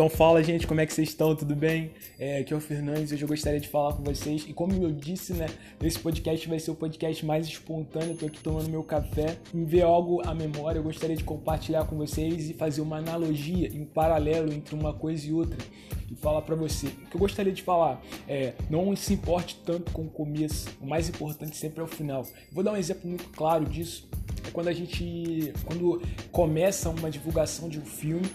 Então fala, gente, como é que vocês estão? Tudo bem? É, aqui é o Fernandes, hoje eu gostaria de falar com vocês. E como eu disse, né, esse podcast vai ser o podcast mais espontâneo. Eu tô aqui tomando meu café. Me ver algo à memória, eu gostaria de compartilhar com vocês e fazer uma analogia, um paralelo entre uma coisa e outra. E falar para você. O que eu gostaria de falar é, não se importe tanto com o começo. O mais importante sempre é o final. Vou dar um exemplo muito claro disso. É quando a gente, quando começa uma divulgação de um filme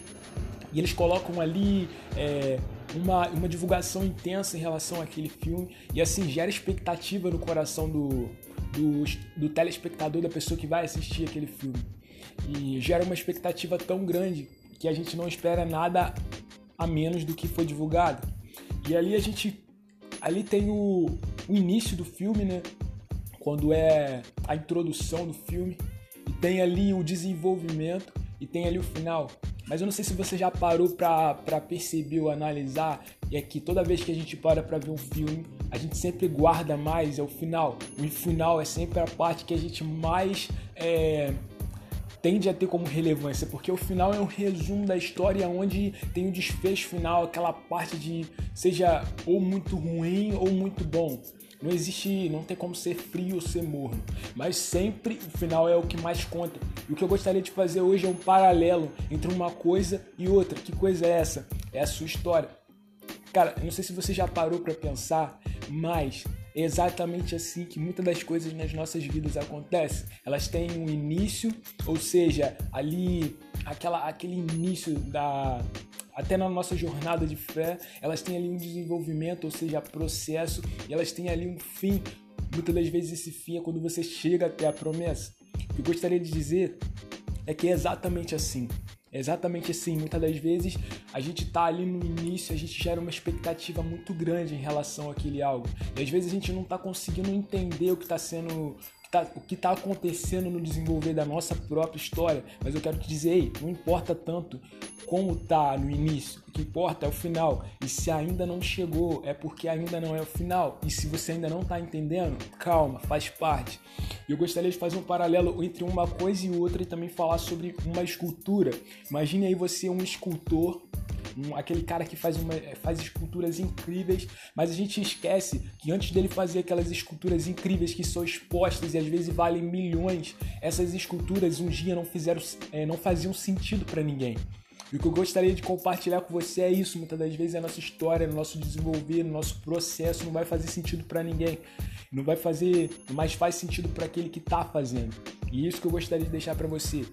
e eles colocam ali é, uma, uma divulgação intensa em relação àquele filme e assim gera expectativa no coração do, do, do telespectador, da pessoa que vai assistir aquele filme. E gera uma expectativa tão grande que a gente não espera nada a menos do que foi divulgado. E ali a gente. Ali tem o, o início do filme, né? Quando é a introdução do filme. E tem ali o desenvolvimento e tem ali o final. Mas eu não sei se você já parou pra, perceber ou analisar, é que toda vez que a gente para pra ver um filme, a gente sempre guarda mais, é o final. O final é sempre a parte que a gente mais é, tende a ter como relevância, porque o final é um resumo da história onde tem o desfecho final, aquela parte de seja ou muito ruim ou muito bom. Não existe, não tem como ser frio ou ser morno, mas sempre o final é o que mais conta. E o que eu gostaria de fazer hoje é um paralelo entre uma coisa e outra. Que coisa é essa? É a sua história. Cara, não sei se você já parou para pensar, mas é exatamente assim que muitas das coisas nas nossas vidas acontecem. Elas têm um início, ou seja, ali aquela, aquele início da até na nossa jornada de fé, elas têm ali um desenvolvimento, ou seja, processo, e elas têm ali um fim. Muitas das vezes esse fim é quando você chega até a promessa. Que gostaria de dizer é que é exatamente assim. É exatamente assim. Muitas das vezes a gente está ali no início, a gente gera uma expectativa muito grande em relação àquele algo. E às vezes a gente não está conseguindo entender o que está sendo tá, o que está acontecendo no desenvolver da nossa própria história, mas eu quero te dizer, ei, não importa tanto como tá no início, o que importa é o final. E se ainda não chegou, é porque ainda não é o final. E se você ainda não está entendendo, calma, faz parte. E eu gostaria de fazer um paralelo entre uma coisa e outra e também falar sobre uma escultura. Imagine aí você um escultor um, aquele cara que faz, uma, faz esculturas incríveis, mas a gente esquece que antes dele fazer aquelas esculturas incríveis que são expostas e às vezes valem milhões, essas esculturas um dia não fizeram, é, não faziam sentido para ninguém. E o que eu gostaria de compartilhar com você é isso. Muitas das vezes a nossa história, no nosso desenvolver, no nosso processo não vai fazer sentido para ninguém. Não vai fazer, mas faz sentido para aquele que está fazendo. E isso que eu gostaria de deixar para você.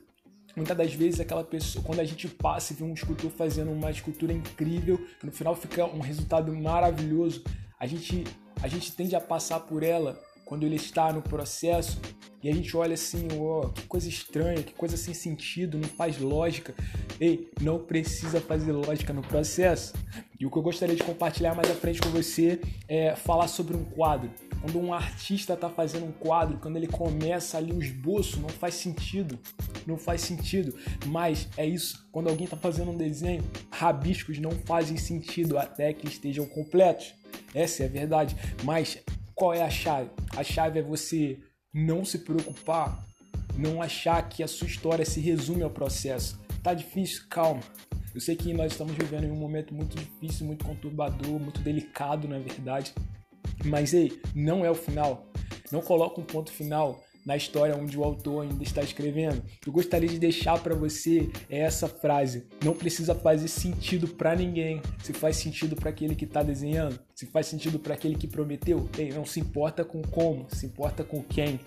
Muitas das vezes aquela pessoa, quando a gente passa e vê um escultor fazendo uma escultura incrível, que no final fica um resultado maravilhoso, a gente, a gente tende a passar por ela quando ele está no processo e a gente olha assim, ó, oh, que coisa estranha, que coisa sem sentido, não faz lógica. Ei, não precisa fazer lógica no processo. E o que eu gostaria de compartilhar mais à frente com você é falar sobre um quadro. Quando um artista está fazendo um quadro, quando ele começa ali o esboço, não faz sentido. Não faz sentido. Mas é isso. Quando alguém está fazendo um desenho, rabiscos não fazem sentido até que estejam completos. Essa é a verdade. Mas qual é a chave? A chave é você não se preocupar, não achar que a sua história se resume ao processo. Tá difícil? Calma. Eu sei que nós estamos vivendo em um momento muito difícil, muito conturbador, muito delicado, na verdade. Mas ei, não é o final. Não coloca um ponto final na história onde o autor ainda está escrevendo. Eu gostaria de deixar para você essa frase: não precisa fazer sentido para ninguém. Se faz sentido para aquele que está desenhando, se faz sentido para aquele que prometeu, ei, não se importa com como, se importa com quem.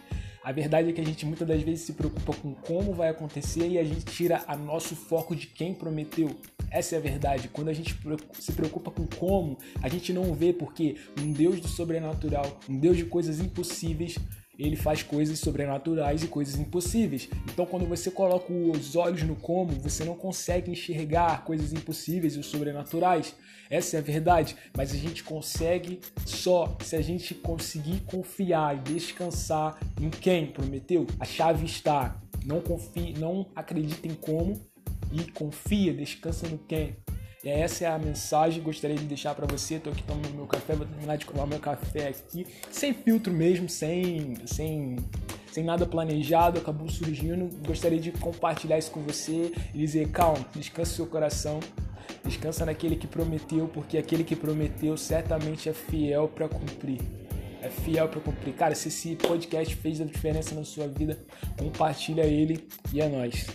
A verdade é que a gente muitas das vezes se preocupa com como vai acontecer e a gente tira a nosso foco de quem prometeu. Essa é a verdade. Quando a gente se preocupa com como, a gente não vê porque um Deus do sobrenatural, um Deus de coisas impossíveis, ele faz coisas sobrenaturais e coisas impossíveis. Então, quando você coloca os olhos no como, você não consegue enxergar coisas impossíveis e sobrenaturais. Essa é a verdade. Mas a gente consegue só se a gente conseguir confiar e descansar em quem prometeu. A chave está. Não confie, não acredita em como e confia, descansa no quem. E essa é a mensagem que gostaria de deixar para você. Tô aqui tomando meu café, vou terminar de tomar meu café aqui, sem filtro mesmo, sem, sem, sem nada planejado, acabou surgindo. Gostaria de compartilhar isso com você e dizer: calma, descanse seu coração. Descansa naquele que prometeu, porque aquele que prometeu certamente é fiel para cumprir. É fiel para cumprir. Cara, se esse podcast fez a diferença na sua vida, compartilha ele e é nóis.